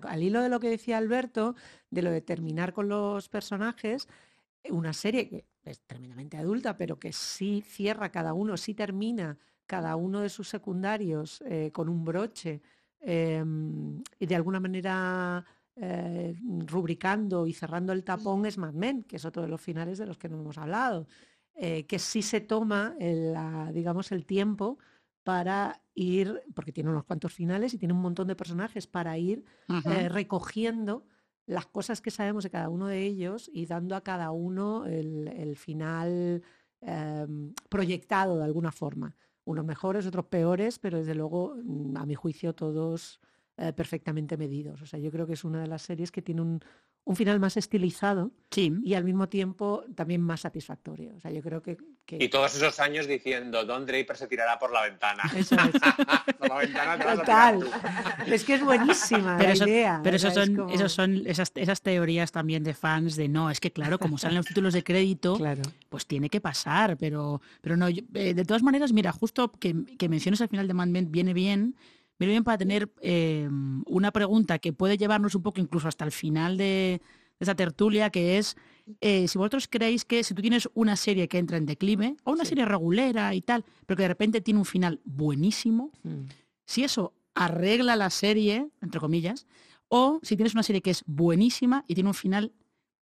al, hilo de lo que decía Alberto, de lo de terminar con los personajes, una serie que es tremendamente adulta, pero que sí cierra cada uno, sí termina cada uno de sus secundarios eh, con un broche em, y de alguna manera eh, rubricando y cerrando el tapón es Mad Men, que es otro de los finales de los que no hemos hablado, eh, que sí se toma el, digamos, el tiempo para ir, porque tiene unos cuantos finales y tiene un montón de personajes, para ir recogiendo las cosas que sabemos de cada uno de ellos y dando a cada uno el, final em, proyectado de alguna forma. Unos mejores, otros peores, pero desde luego, mm, a mi juicio, todos eh, perfectamente medidos. O sea, yo creo que es una de las series que tiene un, un final más estilizado y al mismo tiempo también más satisfactorio. O sea, yo creo que, Y todos esos años diciendo, Don Draper se tirará por la ventana. Eso es. por la ventana Total. Es que es buenísima pero la idea. Pero esos son, esos son esas, esas, teorías también de fans de no, es que claro, como salen los títulos de crédito, claro. pues tiene que pasar, pero, pero no, eh, de todas maneras, mira, justo que, que menciones al final de Man viene bien, viene bien para tener em, una pregunta que puede llevarnos un poco incluso hasta el final de, esa tertulia, que es eh, si vosotros creéis que si tú tienes una serie que entra en declive, o una serie regulera y tal, pero que de repente tiene un final buenísimo, mm. si eso arregla la serie, entre comillas, o si tienes una serie que es buenísima y tiene un final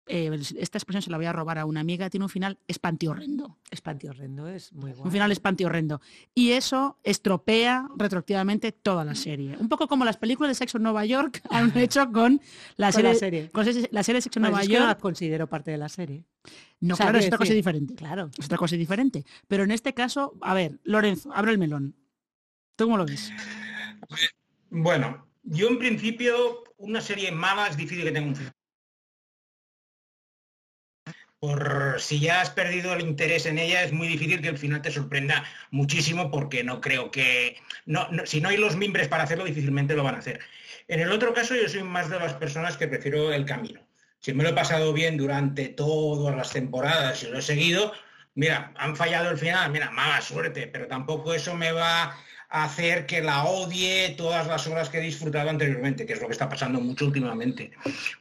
eh, esta expresión se la voy a robar a una amiga, tiene un final espantiorrendo. Espantiorrendo es muy bueno. Un final espantiorrendo. Y eso estropea retroactivamente toda la serie. Un poco como las películas de Sexo en Nueva York han hecho con la, serie, la serie. Con la serie de Sexo en Nueva York. no la considero parte de la serie. No, claro, es otra cosa diferente. Claro. Es otra cosa diferente. Pero en este caso, a ver, Lorenzo, abre el melón. ¿Tú cómo lo ves? Bueno, yo en principio, una serie mala es difícil que tenga un final por si ya has perdido el interés en ella, es muy difícil que el final te sorprenda muchísimo porque no creo que, no, si no hay los mimbres para hacerlo, difícilmente lo van a hacer. En el otro caso, yo soy más de las personas que prefiero el camino. Si me lo he pasado bien durante todas las temporadas y lo he seguido, mira, han fallado el final, mira, mala suerte, pero tampoco eso me va hacer que la odie todas las horas que he disfrutado anteriormente, que es lo que está pasando mucho últimamente.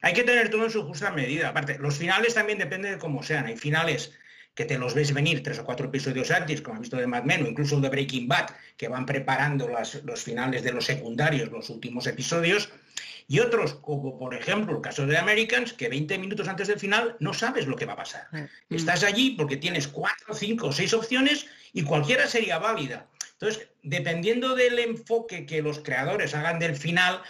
Hay que tener todo en su justa medida. Aparte, los finales también dependen de cómo sean. Hay finales que te los ves venir tres o cuatro episodios antes, como has visto de Mad Men o incluso de Breaking Bad, que van preparando los finales de los secundarios, los últimos episodios, y otros, como por ejemplo el caso de Americans, que 20 minutos antes del final no sabes lo que va a pasar. Mm. Estás allí porque tienes cuatro, cinco o seis opciones y cualquiera sería válida. Entonces, dependiendo del enfoque que los creadores hagan del final,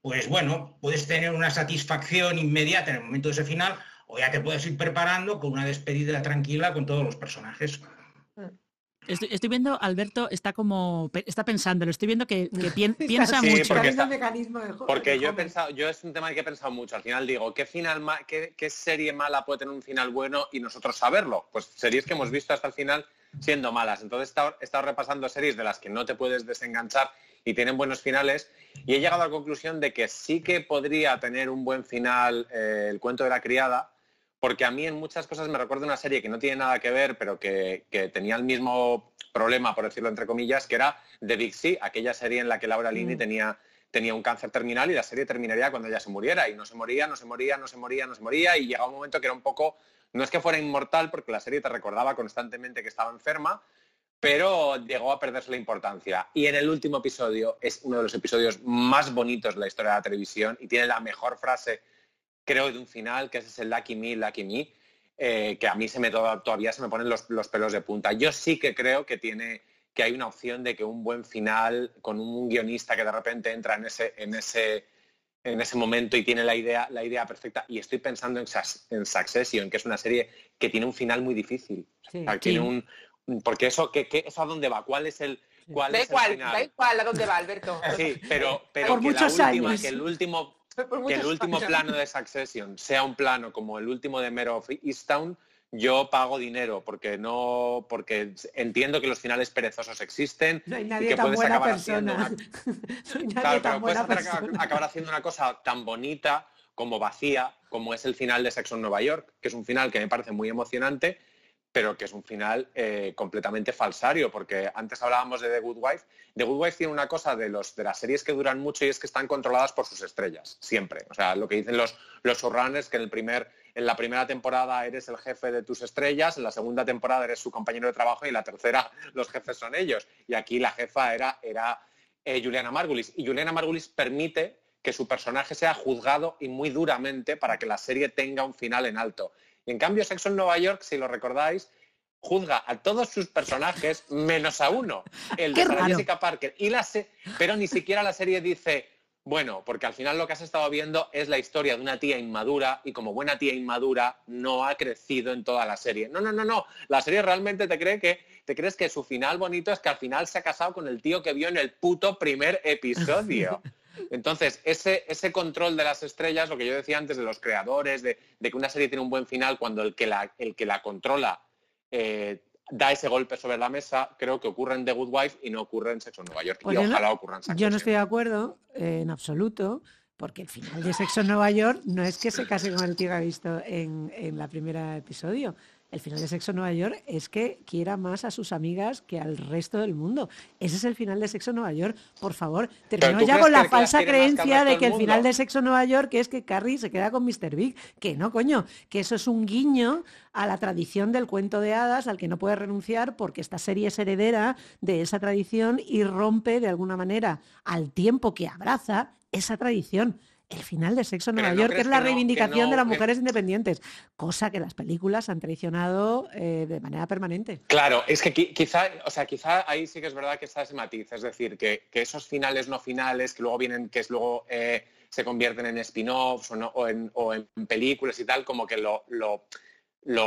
pues bueno, puedes tener una satisfacción inmediata en el momento de ese final o ya te puedes ir preparando con una despedida tranquila con todos los personajes. Estoy, viendo, Alberto está como, está pensando, lo estoy viendo que, piensa mucho. Porque, yo he pensado, yo es un tema que he pensado mucho. Al final digo, ¿qué final qué, qué, serie mala puede tener un final bueno y nosotros saberlo? Pues series que hemos visto hasta el final siendo malas. Entonces he estado, repasando series de las que no te puedes desenganchar y tienen buenos finales y he llegado a la conclusión de que sí que podría tener un buen final eh, el cuento de la criada, porque a mí en muchas cosas me recuerda una serie que no tiene nada que ver, pero que, tenía el mismo problema, por decirlo entre comillas, que era The Big Sea, aquella serie en la que Laura Linney mm. tenía tenía un cáncer terminal y la serie terminaría cuando ella se muriera y no se moría, no se moría, no se moría, no se moría y llegaba un momento que era un poco no es que fuera inmortal porque la serie te recordaba constantemente que estaba enferma, pero llegó a perderse la importancia. Y en el último episodio es uno de los episodios más bonitos de la historia de la televisión y tiene la mejor frase, creo, de un final, que es el Lucky Me, Lucky Me, eh, que a mí se me todavía se me ponen los, los, pelos de punta. Yo sí que creo que tiene que hay una opción de que un buen final con un guionista que de repente entra en ese, en ese en ese momento y tiene la idea, la idea perfecta. Y estoy pensando en, en Succession, que es una serie que tiene un final muy difícil. tiene un, porque eso, ¿qué, eso a dónde va? ¿Cuál es el, cuál da igual, da igual a dónde va, Alberto. Sí, pero, pero que, la última, que el último, que el último plano de Succession sea un plano como el último de Mare of Easttown, yo pago dinero porque no porque entiendo que los finales perezosos existen y que puedes acabar haciendo una... acabar haciendo una cosa tan bonita como vacía como es el final de Sexo en Nueva York, que es un final que me parece muy emocionante, pero que es un final eh, completamente falsario, porque antes hablábamos de The Good Wife. The Good Wife tiene una cosa de, los, de las series que duran mucho y es que están controladas por sus estrellas, siempre. O sea, lo que dicen los, los showrunners, que en, el primer, en la primera temporada eres el jefe de tus estrellas, en la segunda temporada eres su compañero de trabajo y en la tercera los jefes son ellos. Y aquí la jefa era, era eh, Juliana Margulis. Y Juliana Margulis permite que su personaje sea juzgado y muy duramente para que la serie tenga un final en alto. Y en cambio, Sexo en Nueva York, si lo recordáis, juzga a todos sus personajes menos a uno, el de Jessica Parker. Y la pero ni siquiera la serie dice, bueno, porque al final lo que has estado viendo es la historia de una tía inmadura y como buena tía inmadura no ha crecido en toda la serie. No, no, no, no. La serie realmente te cree que te crees que su final bonito es que al final se ha casado con el tío que vio en el puto primer episodio. Entonces, ese, ese control de las estrellas, lo que yo decía antes de los creadores, de, que una serie tiene un buen final cuando el que la, el que la controla eh, da ese golpe sobre la mesa, creo que ocurre en The Good Wife y no ocurre en Sexo en Nueva York. Pues y ojalá ocurra en Yo no estoy de acuerdo eh, en absoluto, porque el final de Sexo en Nueva York no es que se case con el tío que ha visto en, en la primera episodio el final de Sexo en Nueva York es que quiera más a sus amigas que al resto del mundo. Ese es el final de Sexo en Nueva York. Por favor, terminó ya con la falsa creencia de que el final de Sexo en Nueva York es que Carrie se queda con Mr. Big. Que no, coño, que eso es un guiño a la tradición del cuento de hadas al que no puede renunciar porque esta serie es heredera de esa tradición y rompe de alguna manera al tiempo que abraza esa tradición el final de Sexo en Nueva York, que es la reivindicación de las mujeres independientes, cosa que las películas han traicionado eh, de manera permanente. Claro, es que quizá, o sea, quizá ahí sí que es verdad que está ese matiz, es decir, que, esos finales no finales, que luego vienen, que es luego eh, se convierten en spin-offs o, en, películas y tal, como que lo lo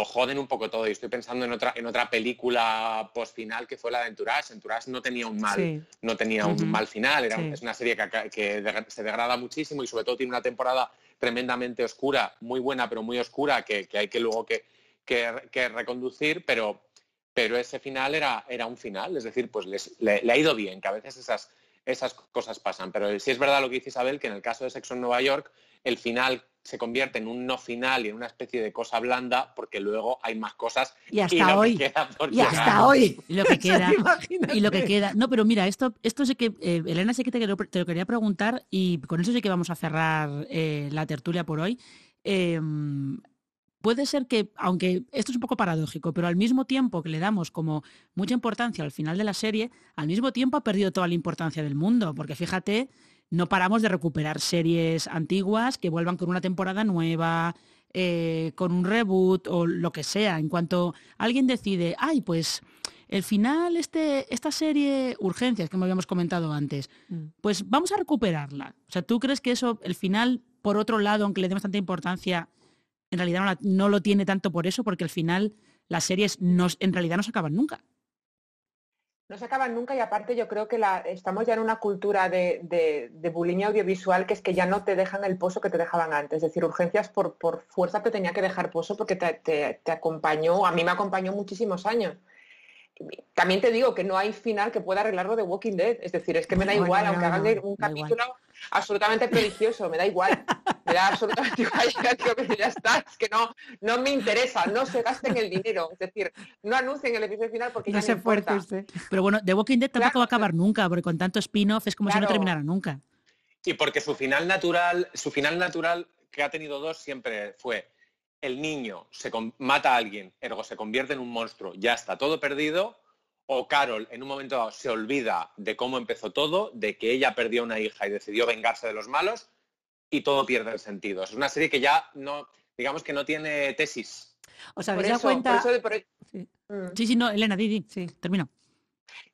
joden un poco todo. Y estoy pensando en otra, en otra película post final que fue la de Entourage. Entourage no tenía un mal, no tenía un mal final. Era, Es una serie que, se degrada muchísimo y sobre todo tiene una temporada tremendamente oscura, muy buena, pero muy oscura, que, hay que luego que, que, reconducir, pero, pero ese final era, era un final. Es decir, pues le, ha ido bien, que a veces esas, esas cosas pasan. Pero sí es verdad lo que dice Isabel, que en el caso de Sexo en Nueva York, el final se convierte en un no final y en una especie de cosa blanda porque luego hay más cosas y hasta hoy. y hasta hoy. Y lo que queda y lo que queda. No pero mira esto esto sé que eh, Elena sé que te, lo quería preguntar y con eso sé que vamos a cerrar eh, la tertulia por hoy. Em, puede ser que, aunque esto es un poco paradójico, pero al mismo tiempo que le damos como mucha importancia al final de la serie, al mismo tiempo ha perdido toda la importancia del mundo, porque fíjate no paramos de recuperar series antiguas que vuelvan con una temporada nueva, eh, con un reboot o lo que sea. En cuanto alguien decide, ay, pues el final, este, esta serie Urgencias, que me habíamos comentado antes, mm. pues vamos a recuperarla. O sea, ¿tú crees que eso, el final, por otro lado, aunque le demos tanta importancia, en realidad no, lo tiene tanto por eso, porque al final las series en realidad no se acaban nunca? no se acaban nunca y aparte yo creo que la, estamos ya en una cultura de, de, bulimia audiovisual que es que ya no te dejan el pozo que te dejaban antes. Es decir, urgencias por, por fuerza te tenía que dejar pozo porque te, te acompañó, a mí me acompañó muchísimos años también te digo que no hay final que pueda arreglarlo de Walking Dead. Es decir, es que me da igual, aunque hagan un capítulo absolutamente prodigioso, me da igual. Me da absolutamente igual. ya está, es que no, no me interesa, no se gasten el dinero. Es decir, no anuncien el episodio final porque no ya se no fuerte usted. Pero bueno, The Walking Dead tampoco va a acabar nunca, porque con tanto spin-off es como si no terminara nunca. Y porque su final natural, su final natural que ha tenido dos siempre fue el niño se mata a alguien, ergo se convierte en un monstruo, ya está todo perdido, o Carol en un momento dado se olvida de cómo empezó todo, de que ella perdió una hija y decidió vengarse de los malos, y todo pierde el sentido. Es una serie que ya no, digamos que no tiene tesis. O sea, ¿habéis cuenta? Mm. Sí. sí. no, Elena, di, sí, termino.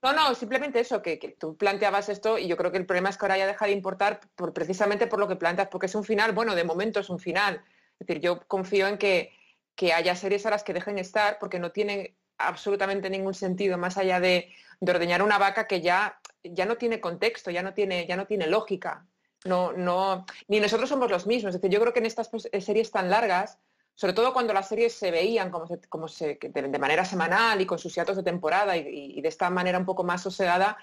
No, no, simplemente eso, que, tú planteabas esto y yo creo que el problema es que ahora ya deja de importar por, precisamente por lo que planteas, porque es un final, bueno, de momento es un final, es decir, yo confío en que, haya series a las que dejen estar porque no tienen absolutamente ningún sentido más allá de, ordeñar una vaca que ya, ya no tiene contexto, ya no tiene, ya no tiene lógica. No, no, ni nosotros somos los mismos. Es decir, yo creo que en estas pues, series tan largas, sobre todo cuando las series se veían como, como de, manera semanal y con sus hiatos de temporada y, de esta manera un poco más sosegada,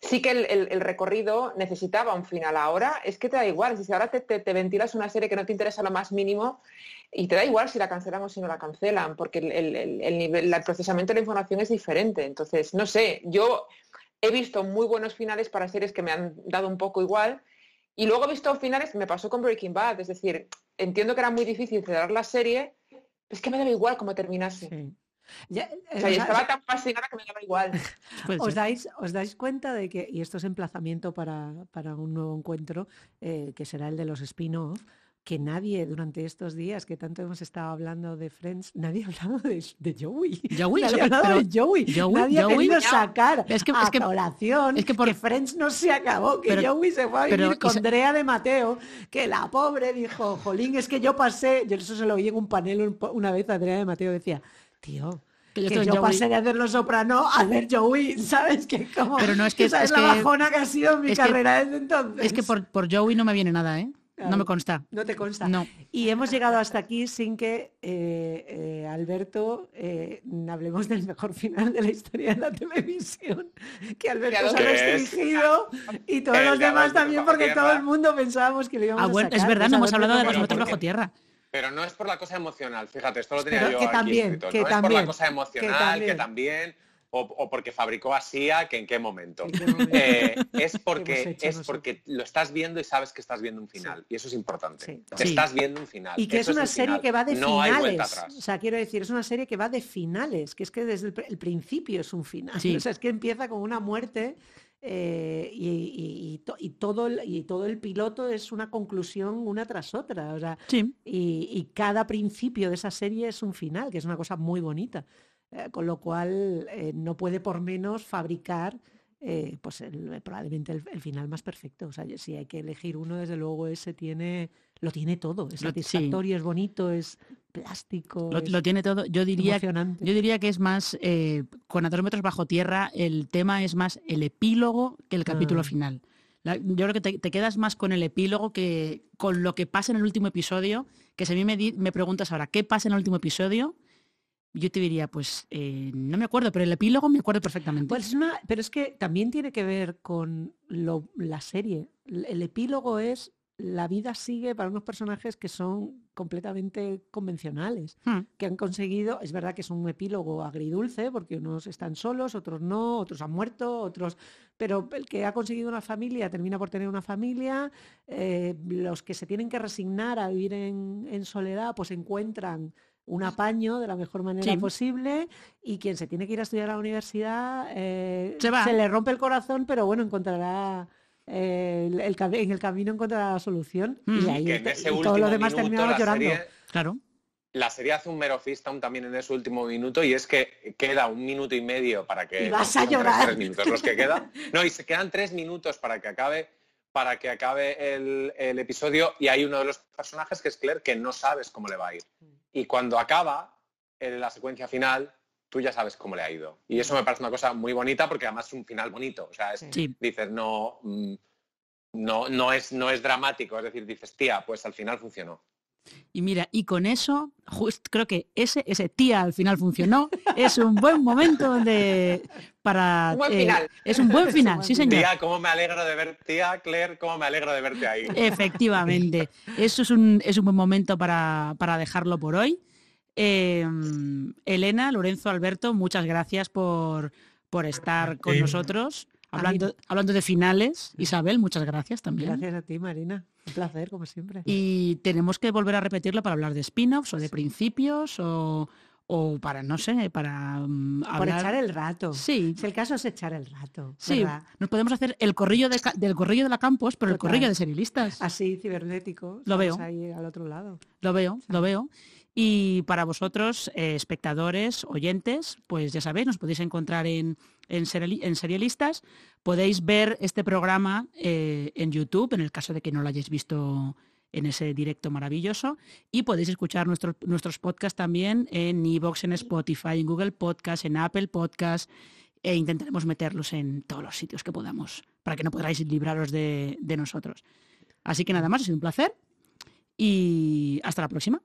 sí que el, recorrido necesitaba un final ahora, es que te da igual, si ahora te, ventilas una serie que no te interesa lo más mínimo y te da igual si la cancelan o si no la cancelan, porque el, nivel, el procesamiento de la información es diferente. Entonces, no sé, yo he visto muy buenos finales para series que me han dado un poco igual y luego he visto finales, me pasó con Breaking Bad, es decir, entiendo que era muy difícil cerrar la serie, es que me daba igual cómo terminase. Ya, o sea, estaba tan fascinada que me daba igual. ¿Os, dais, ¿Os dais cuenta de que, y esto es emplazamiento para, para un nuevo encuentro, eh, que será el de los spin-off, que nadie durante estos días que tanto hemos estado hablando de Friends, nadie ha hablado de, de Joey. Joey, nadie ha hablado de Joey. nadie ha querido sacar es que, a es que, colación es que, por... Friends no se acabó, que Joey se fue a vivir con Andrea de Mateo, que la pobre dijo, jolín, es que yo pasé, yo eso se lo oí en un panel una vez a Andrea de Mateo, decía, tío, que yo, pasé de hacer Los Soprano a hacer Joey, ¿sabes? Que como, Pero no es que... Esa es, la bajona que ha sido mi carrera desde entonces. Es que por, por Joey no me viene nada, ¿eh? no me consta. No te consta. No. Y hemos llegado hasta aquí sin que, eh, eh, Alberto, eh, hablemos del mejor final de la historia de la televisión. Que Alberto se ha restringido y todos los demás también, porque todo el mundo pensábamos que lo íbamos ah, bueno, a sacar. Es verdad, no hemos hablado de los metros bajo tierra. Pero no es por la cosa emocional, fíjate, esto lo tenía yo que aquí también, escrito. Que no también, es por la cosa emocional, que también, o, porque fabricó a SIA, que en qué momento. Eh, es porque, es porque lo estás viendo y sabes que estás viendo un final. Y eso es importante. Estás viendo un final. Y que es una serie que va de finales. O sea, quiero decir, es una serie que va de finales, que es que desde el, principio es un final. O sea, es que empieza con una muerte eh, y, todo el, y todo el piloto es una conclusión una tras otra. O sea, y, cada principio de esa serie es un final, que es una cosa muy bonita. Eh, con lo cual eh, no puede por menos fabricar pues probablemente el, final más perfecto. O sea, si hay que elegir uno, desde luego ese tiene, lo tiene todo. Es satisfactorio, es bonito, es plástico. Lo, tiene todo. Yo diría, yo diría que es más, eh, con a dos metros bajo tierra, el tema es más el epílogo que el capítulo ah. final. yo creo que te, quedas más con el epílogo que con lo que pasa en el último episodio, que si a mí me, me preguntas ahora, ¿qué pasa en el último episodio? Yo te diría, pues eh, no me acuerdo, pero el epílogo me acuerdo perfectamente. Pues pero es que también tiene que ver con la serie. El epílogo es la vida sigue para unos personajes que son completamente convencionales, hmm. que han conseguido, es verdad que es un epílogo agridulce, porque unos están solos, otros no, otros han muerto, otros, pero el que ha conseguido una familia termina por tener una familia, eh, los que se tienen que resignar a vivir en, soledad, pues encuentran un apaño de la mejor manera posible y quien se tiene que ir a estudiar a la universidad eh, se le rompe el corazón, pero bueno, encontrará el, en el camino encuentra la solución y ahí todos los demás terminamos llorando. claro. La serie hace un mero también en ese último minuto y es que queda un minuto y medio para que... Y vas a llorar. Tres minutos los que quedan. No, y se quedan tres minutos para que acabe para que acabe el, el, episodio y hay uno de los personajes que es Claire que no sabes cómo le va a ir. Y cuando acaba en la secuencia final, tú ya sabes cómo le ha ido. Y eso me parece una cosa muy bonita porque además es un final bonito. O sea, dices, no, mm, no, no, es, no es dramático. Es decir, dices, tía, pues al final funcionó. Y mira, y con eso, creo que ese, ese tía al final funcionó. Es un buen momento donde para. Un buen eh, final. es un buen final, sí, señor. Tía, cómo me alegro de ver, tía Claire, cómo me alegro de verte ahí. Efectivamente. Eso es un, es un buen momento para, para dejarlo por hoy. Em, Elena, Lorenzo, Alberto, muchas gracias por, por estar con nosotros. Hablando, hablando de finales, Isabel, muchas gracias también. Gracias a ti, Marina. Un placer, como siempre. Y tenemos que volver a repetirlo para hablar de spin-offs o de principios o, para, no sé, para um, echar el rato. Sí. Si el caso es echar el rato. Sí, nos podemos hacer el corrillo del corrillo de la campus, pero el corrillo de serialistas. Así, cibernético. Lo veo. Ahí al otro lado. Lo veo, lo veo. Y para vosotros, eh, espectadores, oyentes, pues ya sabéis, nos podéis encontrar en, en, Serialistas. Podéis ver este programa eh, en YouTube, en el caso de que no lo hayáis visto en ese directo maravilloso. Y podéis escuchar nuestros podcasts también en iVoox, en Spotify, en Google Podcast, en Apple Podcast. E intentaremos meterlos en todos los sitios que podamos, para que no podáis libraros de, de nosotros. Así que nada más, ha sido un placer y hasta la próxima.